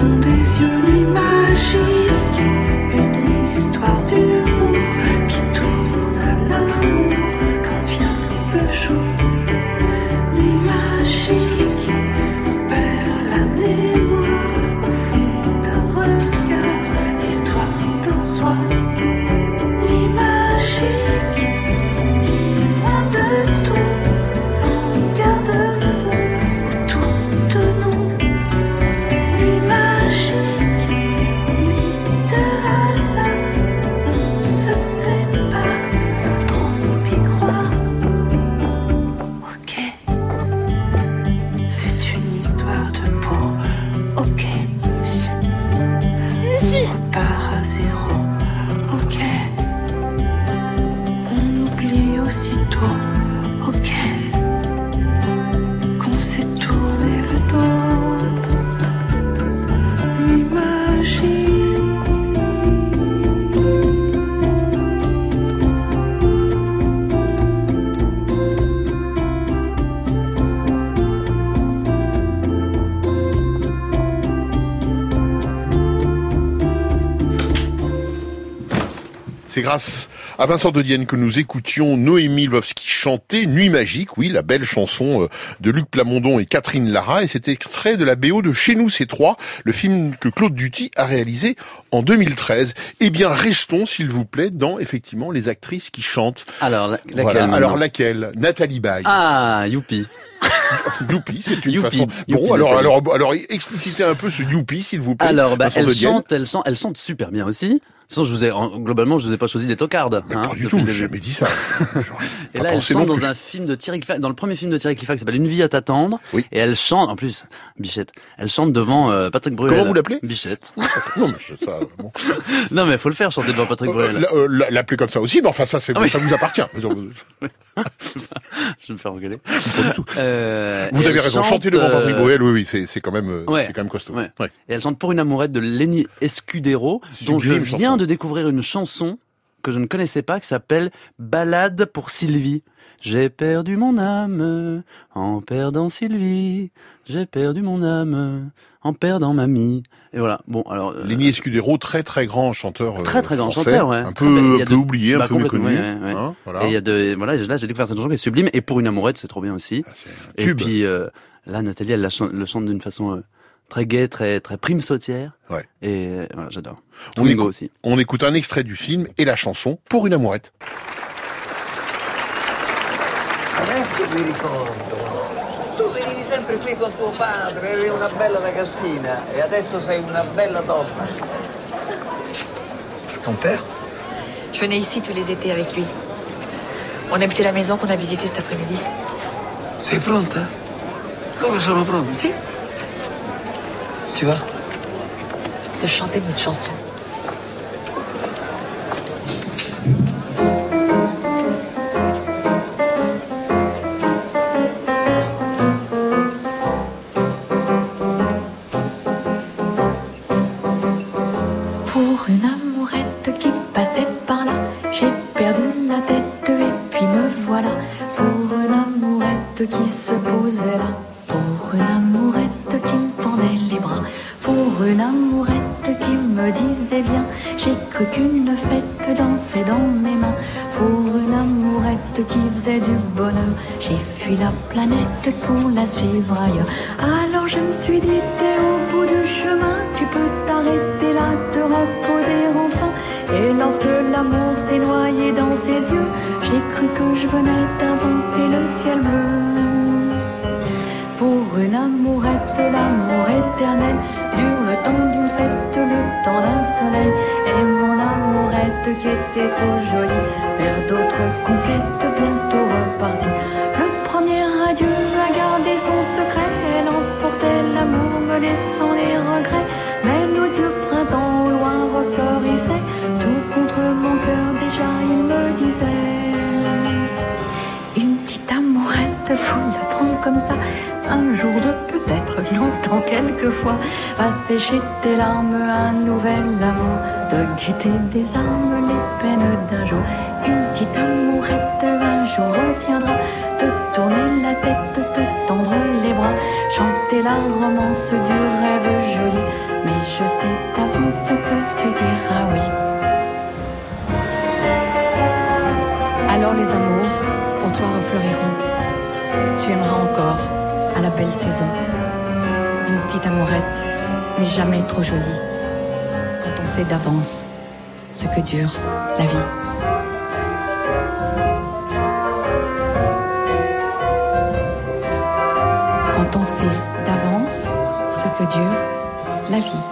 Condiciones grâce à Vincent de Dienne que nous écoutions Noémie Lvovsky chanter Nuit magique, oui, la belle chanson euh, de Luc Plamondon et Catherine Lara, et c'est extrait de la BO de Chez nous c'est trois, le film que Claude Duty a réalisé en 2013. Eh bien, restons, s'il vous plaît, dans effectivement les actrices qui chantent. Alors, la- laquelle Voilà. Alors laquelle? Nathalie Baye. Ah, youpi. [LAUGHS] Youpi, c'est une Youpi, façon. Youpi, Bon, alors, Nathalie. alors, alors, explicitez un peu ce Youpi, s'il vous plaît. Alors, bah, façon elle de Diane. chante, elle chante, elle chante super bien aussi. De toute façon, je vous ai, en- globalement, je vous ai pas choisi des tocardes. hein, Pas du tout, j'ai jamais dit ça. [LAUGHS] Et là, elle chante dans plus. un film de Thierry Clifford, dans le premier film de Thierry Clifford qui s'appelle Une vie à t'attendre. Et elle chante, en plus, Bichette, elle chante devant euh, Patrick Bruel. Comment vous l'appelez? Bichette. non, mais ça, bon. [LAUGHS] non, mais faut le faire, chanter devant Patrick Euh, Bruel. euh, la- L'appeler comme ça aussi, mais enfin, ça, c'est, Ah oui. ça vous appartient. Je vais me faire engueuler. tout. Euh, Vous avez raison, chante, chanter devant Patrick euh, Bruel, oui, oui, c'est, c'est quand même, euh, Ouais. c'est quand même costaud. Ouais. Ouais. Et elle chante pour une amourette de Lenny Escudero, dont je viens chanson. de découvrir une chanson que je ne connaissais pas, qui s'appelle Ballade pour Sylvie. J'ai perdu mon âme en perdant Sylvie. J'ai perdu mon âme en perdant mamie. Et voilà. Bon, alors. euh, Lenny Escudero, très très grand chanteur. euh, Très très grand français, chanteur, ouais. Un. Il peu, y a peu de- oublié, un bah, peu méconnu. ouais, ouais. hein, voilà. Et il y a de, voilà, là j'ai découvert cette chanson qui est sublime. Et pour une amourette, c'est trop bien aussi. et tube. puis euh, là, Nathalie, elle la le chante d'une façon euh, très gaie, très très prime sautière. Ouais. Et euh, voilà, j'adore. On écoute, aussi. on écoute un extrait du film et la chanson pour une amourette. Adesso mi ricordo. Tu venivi sempre qui con tuo padre, eri una bella ragazzina e adesso sei una bella donna. Ton père? Je venais ici tous les étés avec lui. On habitait la maison qu'on a visitée cet après-midi. Sei pronta? Loro sono pronti? Tu vas De chanter notre chanson. Planète pour la suivre ailleurs. Alors je me suis dit, t'es au bout du chemin, tu peux t'arrêter là, te reposer enfin. Et lorsque l'amour s'est noyé dans ses yeux, j'ai cru que je venais d'inventer le ciel bleu. Pour une amourette, l'amour éternel dure le temps d'une fête, le temps d'un soleil. Et mon amourette qui était trop jolie, vers d'autres conquêtes bientôt Un jour de peut-être, [LAUGHS] longtemps quelquefois. Va sécher tes larmes, un nouvel amour. De quitter des armes les peines d'un jour. Une petite amourette, un jour reviendra. Te tourner la tête, te tendre les bras. Chanter la romance du rêve joli. Mais je sais d'avance que tu diras oui. Alors les amours, pour toi refleuriront. Tu aimeras encore à la belle saison. Une petite amourette, mais jamais trop jolie. Quand on sait d'avance ce que dure la vie. Quand on sait d'avance ce que dure la vie.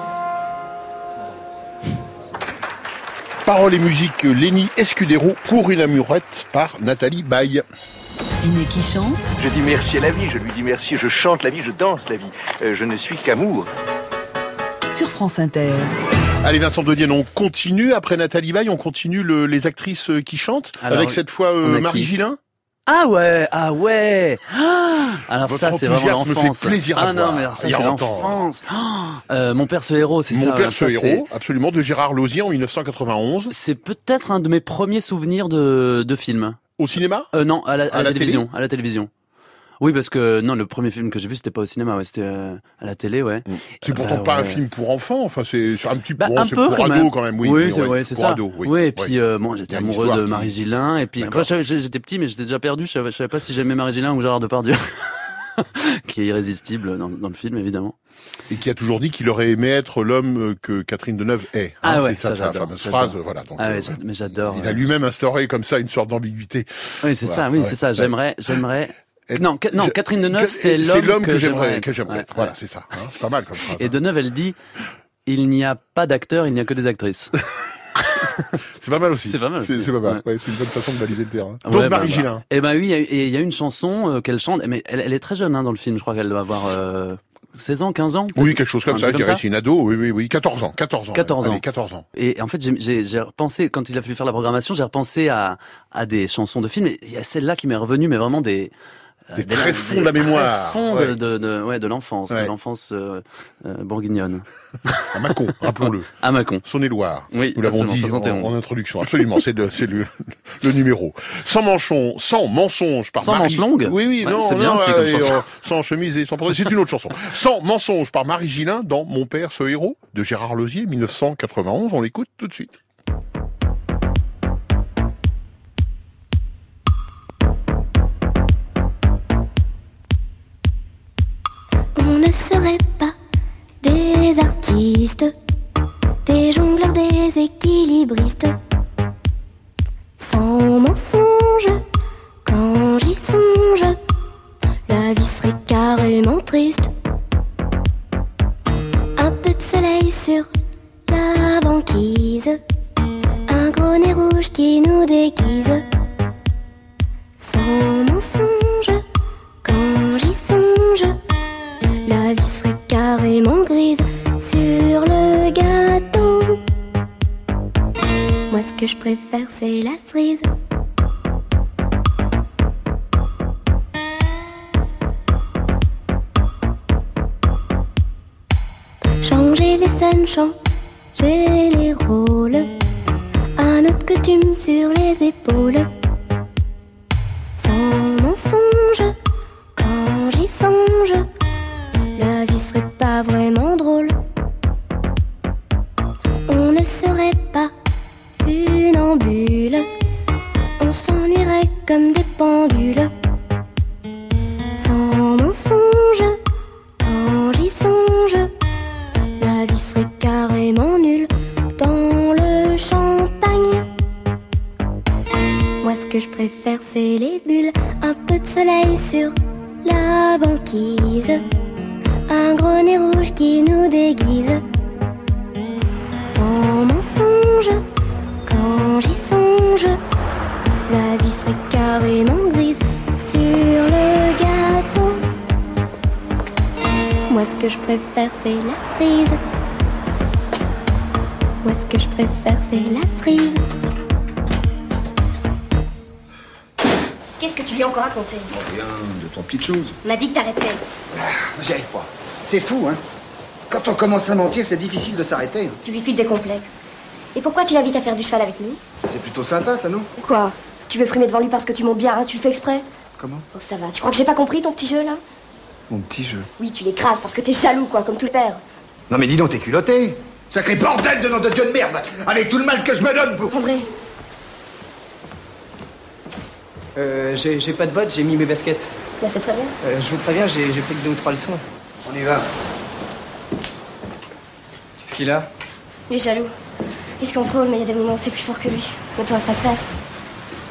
Paroles et musique, Lenny Escudero pour une amourette par Nathalie Baye. Ciné qui chante. Je dis merci à la vie, je lui dis merci, je chante la vie, je danse la vie. Euh, je ne suis qu'amour. Sur France Inter. Allez Vincent de Dienne, on continue après Nathalie Baye, on continue le- les actrices euh, qui chantent Alors, avec cette fois euh, Marie Gillin. Ah ouais, ah ouais. Ah alors Votre ça c'est vraiment enthousiasme me fait l'enfance. plaisir à ah non mais alors ça c'est longtemps. l'enfance. Ah, euh, mon père ce héros, c'est ça. Mon père ce héros, absolument, de Gérard Lausier en 1991. C'est peut-être un de mes premiers souvenirs de, de film. Au cinéma? Euh, Non, à la, à À la la télévision. télé À la télévision. Oui, parce que non, le premier film que j'ai vu, c'était pas au cinéma, ouais, c'était euh, à la télé, ouais. C'est Euh, pourtant bah, pas un film pour enfants, enfin c'est un petit peu Bah, un c'est peu pour quand ados même. quand même, oui. Oui, c'est ouais, ça. ados, oui. Ouais, et puis euh, bon, j'étais amoureux de qui- Marie Gillin, et puis enfin, j'étais petit, mais j'étais déjà perdu. Je savais, je savais pas si j'aimais Marie Gillin ou Gérard Depardieu, [LAUGHS] qui est irrésistible dans, dans le film, évidemment. Et qui a toujours dit qu'il aurait aimé être l'homme que Catherine Deneuve est. Ah Hein, ouais, c'est ça, ça, sa fameuse phrase, voilà. Donc, Ah ouais, euh, mais j'adore. il a lui-même instauré comme ça une sorte d'ambiguïté. Oui, c'est Voilà, ça, oui, ouais, c'est ça. J'aimerais, j'aimerais Non, non, Catherine Deneuve, c'est l'homme que, que j'aimerais j'aimerais que j'aimerais Ouais, être. Voilà, ouais. c'est ça. hein, c'est pas mal comme phrase. Et Deneuve, elle dit il n'y a pas d'acteurs, il n'y a que des actrices. [LAUGHS] C'est pas mal aussi. C'est pas mal C'est pas mal. Ouais. C'est une bonne façon de baliser le terrain. Donc bah, Marie bah. Gillin. Eh ben oui, il y y, a une chanson euh, qu'elle chante, mais elle, elle est très jeune hein, dans le film. Je crois qu'elle doit avoir euh, 16 ans, 15 ans. Oui, quelque chose comme ça. Je dirais c'est une ado. Oui, oui, oui. 14 ans. 14 ans. 14 ans. Allez, 14 ans. Et en fait, j'ai repensé, quand il a fallu faire la programmation, j'ai repensé à, à des chansons de films. Et il y a celle-là qui m'est revenue, mais vraiment des... euh, Des tréfonds de la mémoire. tréfonds Ouais. de, de, ouais, de l'enfance, Ouais. l'enfance euh, euh, bourguignonne. À Mâcon, [LAUGHS] rappelons-le. À Mâcon. Saône-et-Loire. Oui, Nous l'avons dit en, 71. en introduction. Absolument. C'est le, c'est le, le numéro. Sans manchon, sans mensonge par Sans Marie. manche longue Oui, oui, non, c'est bien non, aussi comme et, chanson. euh, sans chemise et sans. C'est une autre chanson. Sans mensonge par Marie Gillin dans Mon père, ce héros de Gérard Lozier, 1991. On l'écoute tout de suite. Ne serait pas des artistes, des jongleurs, des équilibristes. Sans mensonge, quand j'y songe, la vie serait carrément triste. Un peu de soleil sur la banquise, un gros nez rouge qui nous déguise. Sans mensonge, préfère, c'est la cerise. Changer les scènes, changer les rôles. Un autre costume sur les épaules. Choses. On m'a dit que t'arrêtais. J'y arrive pas. C'est fou, hein Quand on commence à mentir, c'est difficile de s'arrêter. Tu lui files des complexes. Et pourquoi tu l'invites à faire du cheval avec nous? C'est plutôt sympa, ça, non? Quoi? Tu veux frimer devant lui parce que tu montes bien, hein? Tu le fais exprès? Comment? Oh, ça va. Tu crois que j'ai pas compris ton petit jeu, là? Mon petit jeu. Oui, tu l'écrases parce que t'es jaloux, quoi, comme tout le père. Non, mais dis donc, t'es culotté Sacré bordel de nom de Dieu de merde Avec tout le mal que je me donne pour... André, Euh, j'ai j'ai pas de bottes, j'ai mis mes baskets. C'est très bien. Euh, je vous préviens, j'ai pris que deux ou trois leçons. On y va. Qu'est-ce qu'il a? Il est jaloux. Il se contrôle, mais il y a des moments où c'est plus fort que lui. Mets-toi à sa place.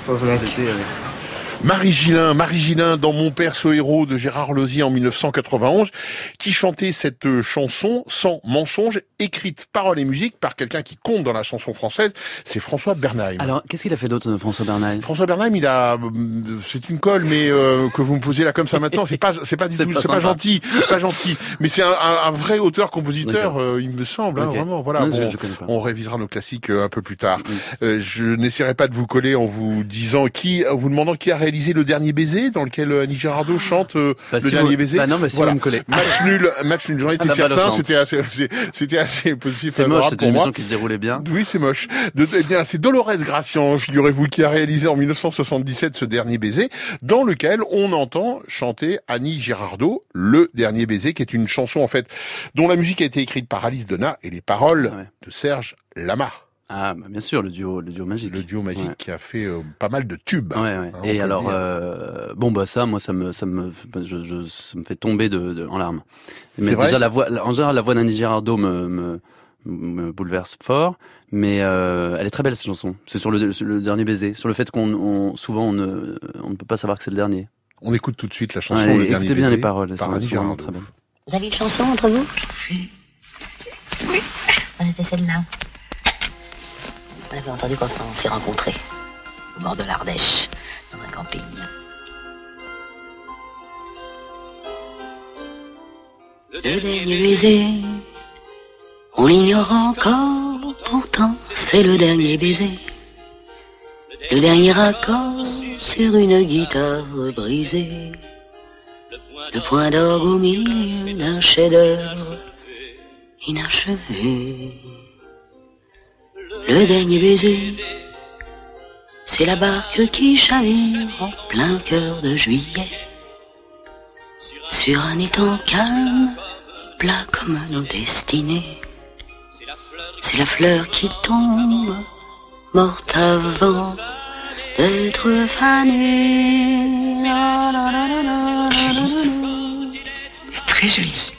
Mec. Marie Gillin, Marie Gillin dans Mon père ce héros de Gérard Lozier en 1991, qui chantait cette euh, chanson sans mensonge, écrite paroles et musique par quelqu'un qui compte dans la chanson française, c'est François Bernheim. Alors, qu'est-ce qu'il a fait d'autre, François Bernheim? François Bernheim, il a, euh, c'est une colle, mais euh, que vous me posez là comme ça maintenant, c'est pas, c'est pas du [LAUGHS] tout, c'est pas gentil, pas gentil. Mais c'est un, un- un vrai auteur-compositeur, euh, il me semble, hein, vraiment. Voilà, Non, bon, on révisera nos classiques euh, un peu plus tard. Euh, je n'essaierai pas de vous coller en vous disant qui, en vous demandant qui a réalisé le dernier baiser, dans lequel euh, Annie Girardot chante euh, Bah, le si dernier vous- baiser. bah non, mais si voilà. vous me collez. Match nul, match nul. J'en étais Ah, au certain. C'était assez, c'était assez possible. C'est moche, c'est une émission qui se déroulait bien. Oui, c'est moche. De, eh bien, c'est Dolores Gracian, figurez-vous, qui a réalisé en 1977 ce dernier baiser, dans lequel on entend chanter Annie Girardot, le dernier baiser, qui est une chanson en fait dont la musique a été écrite par Alice Donat et les paroles de Serge Lamar. Ah, bah, bien sûr, le duo, le duo magique. Le duo magique Ouais. qui a fait euh, pas mal de tubes. Ouais, ouais. hein, Et alors, euh, bon bah ça, moi, ça me, ça me, je, je- ça me fait tomber de, de- en larmes. C'est Mais vrai déjà la voix, en général, la voix d'Annie Girardot me, me, me bouleverse fort, mais euh, elle est très belle cette chanson. C'est sur le, sur le dernier baiser, sur le fait qu'on, on, souvent, on ne, on ne peut pas savoir que c'est le dernier. On écoute tout de suite la chanson Ouais, Le Dernier écoutez bien Baiser les paroles, par Annie vraiment Girardot. très bonnes. Vous avez une chanson entre vous? Oui. C'était celle-là. On l'avait entendu quand on s'est rencontrés, au bord de l'Ardèche, dans un camping. Le dernier baiser, on l'ignore encore, pourtant c'est le dernier baiser. Le dernier accord sur une guitare brisée. Le point d'orgue au milieu d'un chef-d'œuvre inachevé. Le dernier baiser, c'est la barque qui chavire en plein cœur de juillet. Sur un étang calme, plat comme nos destinées. C'est la fleur qui tombe, morte avant d'être fanée. C'est très joli.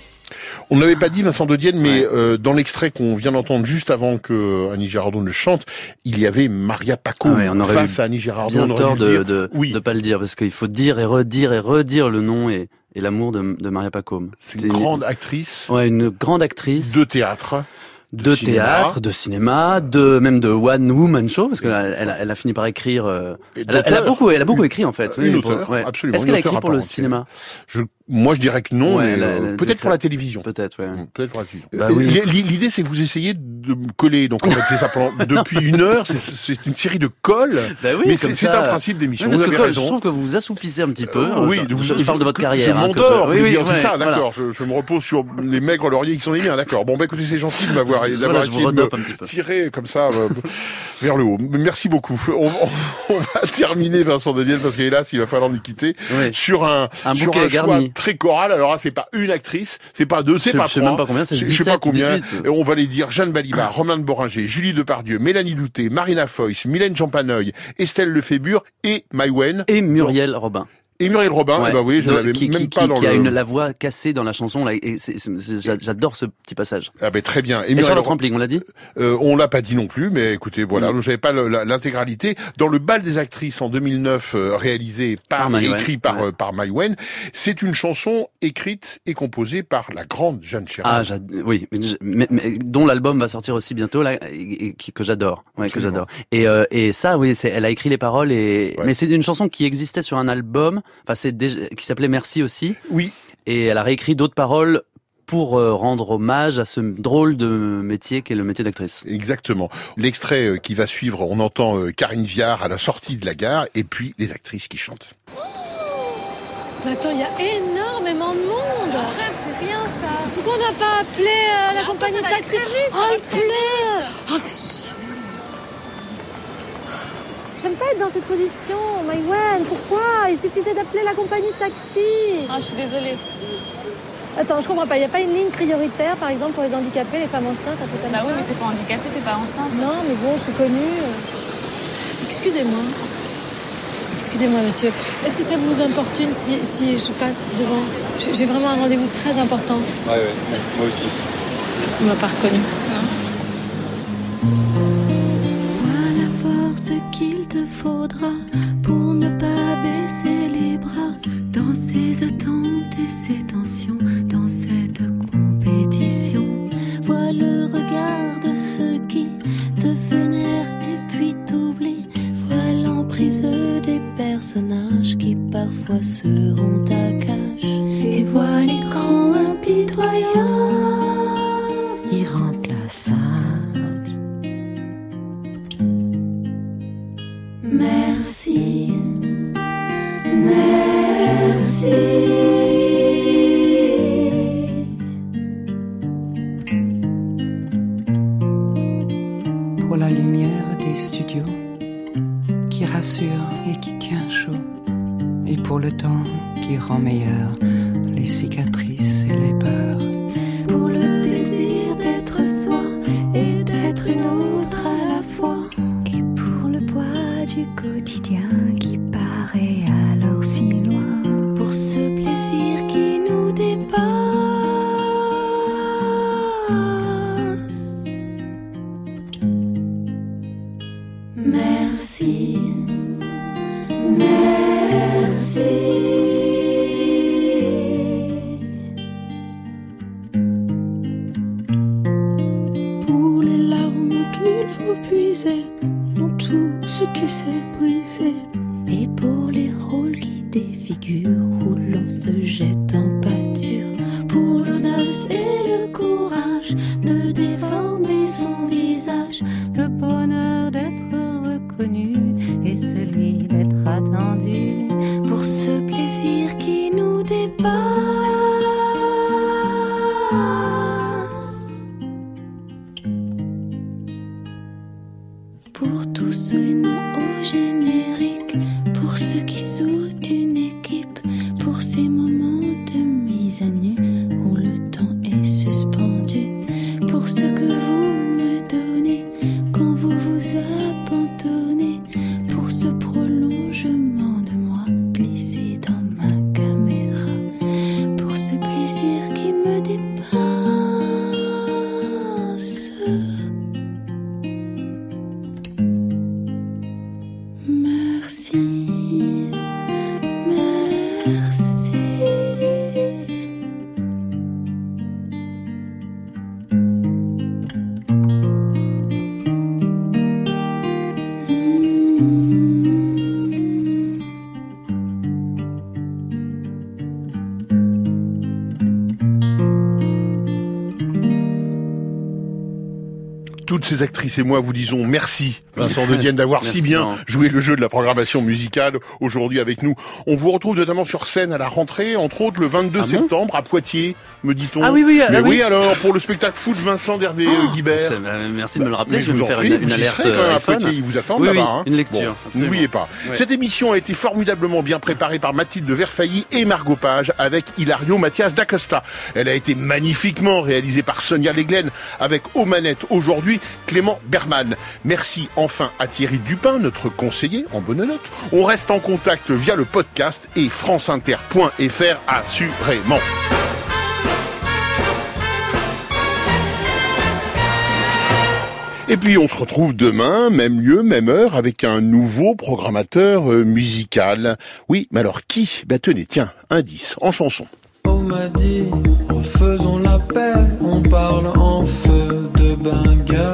On ne l'avait pas dit, Vincent de Dienne, mais euh, dans l'extrait qu'on vient d'entendre juste avant que Annie Girardot ne chante, il y avait Maria Paco Ah ouais, on aurait face eu à Annie Girardot. bien on tort de, de pas le dire parce qu'il faut dire et redire et redire le nom et, et l'amour de, de Maria Pacôme. C'est une grande actrice Ouais, une grande actrice de théâtre. de, théâtre, de cinéma, de même de one woman show parce qu'elle elle, a- elle a fini par écrire. euh, elle, a, elle a d'auteur. beaucoup, elle a beaucoup écrit en fait. Une oui, pour- auteure, ouais. absolument. Est-ce qu'elle a écrit pour le cinéma? Je, moi, je dirais que non, Ouais, euh, peut-être pour la télévision. Peut-être, ouais. Peut-être pour la télévision. Bah oui. L'idée, c'est que vous essayez de me coller. Donc, en fait, c'est ça. Pendant, [LAUGHS] depuis une heure, c'est- une série de colles. Bah oui, mais c'est un principe d'émission. Oui, vous avez raison. Je trouve que vous vous assoupissez un petit peu. Euh, oui, vous- je parle de votre carrière. Je hein, m'endors, oui, oui, c'est ça, voilà. d'accord. Je, je me repose sur les maigres lauriers qui sont les miens, d'accord. Bon, bah écoutez, c'est gentil de m'avoir Voilà, essayé de me tirer comme ça euh, vers le haut. Merci beaucoup. On, va terminer Vincent Dedienne parce qu'hélas, il va falloir nous quitter sur un, Un sur bouquet garni. Très choral. Alors là, c'est pas une actrice, c'est pas deux, c'est pas je sais trois. même pas combien, c'est Je je sais pas 17, combien. 18. Et on va les dire Jeanne Balibar, [CLEARS THROAT] Romain de Boringer, Julie Depardieu, Mélanie Douté, Marina Foïs, Mylène Champanoy, Estelle Lefébure et Maïwen. Et Muriel Robin. Et Muriel Robin, Ouais. eh ben oui, je l'avais qui, même qui- pas qui- dans qui le... a une, la voix cassée dans la chanson là, et j'adore ce petit passage. Ah ben très bien. Et, Muriel Charlotte Ro- Rampling, on l'a dit Euh, on l'a pas dit non plus, mais écoutez, voilà, Mm. j'avais pas l'intégralité. Dans le bal des actrices en 2009, euh, réalisé par, Par et écrit par ouais. euh, par Maïwenn, c'est une chanson écrite et composée par la grande Jeanne Chéral. Ah, oui, mais, mais- dont l'album va sortir aussi bientôt là, et, et que j'adore, ouais, que j'adore. Et, euh, et ça, oui, elle a écrit les paroles et Ouais. mais c'est une chanson qui existait sur un album, enfin c'est déjà, qui s'appelait Merci aussi. Oui. Et elle a réécrit d'autres paroles pour euh, rendre hommage à ce drôle de métier qu'est le métier d'actrice. Exactement. L'extrait euh, qui va suivre, on entend euh, Karine Viard à la sortie de la gare, et puis les actrices qui chantent. Mais attends, il y a énormément de monde. Arrête, c'est rien ça. Pourquoi on n'a pas appelé euh, la compagnie de taxi Oh, il pleut. Oh. J'aime pas être dans cette position, Maïwen. Pourquoi? Il suffisait d'appeler la compagnie de taxi. Ah, je suis désolée. Attends, je comprends pas. Il n'y a pas une ligne prioritaire, par exemple, pour les handicapés, les femmes enceintes, un truc comme Bah ça? oui, mais t'es pas handicapée, t'es pas enceinte. Non, mais bon, je suis connue. Excusez-moi. Excusez-moi, monsieur. Est-ce que ça vous importune si, si je passe devant? J'ai- vraiment un rendez-vous très important. Ouais, ouais, moi aussi. Il m'a pas reconnu. Vois la force qu'il te faudra pour ne pas baisser les bras dans ces attentes et ces tensions, dans cette compétition. Vois le regard de ceux qui te vénèrent et puis t'oublient. Vois l'emprise des personnages qui parfois seront ta cage. Et vois l'écran impitoyable, qui paraît Actrices et moi vous disons merci, Vincent de Dienne, d'avoir si bien joué le jeu de la programmation musicale aujourd'hui avec nous. On vous retrouve notamment sur scène à la rentrée, entre autres le 22 Ah bon septembre à Poitiers, me dit-on. Ah oui, oui, ah Mais oui. oui, alors, pour le spectacle foot Vincent d'Hervé Oh, Guibert. c'est- euh, merci de me le rappeler, je vais vous en faire prie, une- vous une alerte, serez quand même euh, à. Poitiers, ils vous attendent Oui, oui, là-bas. hein. une lecture, Bon. N'oubliez pas. Ouais. Cette émission a été formidablement bien préparée par Mathilde Verfailly et Margot Page avec Hilario Mathias d'Acosta. Elle a été magnifiquement réalisée par Sonia Leglen avec aux manettes aujourd'hui Clément Berman. Merci enfin à Thierry Dupin, notre conseiller en bonne note. On reste en contact via le podcast et franceinter.fr assurément. Et puis on se retrouve demain, même lieu, même heure, avec un nouveau programmateur euh, musical. Oui, mais alors qui? Bah tenez, tiens, indice, en chanson. On m'a dit, refaisons la paix, on parle en feu de.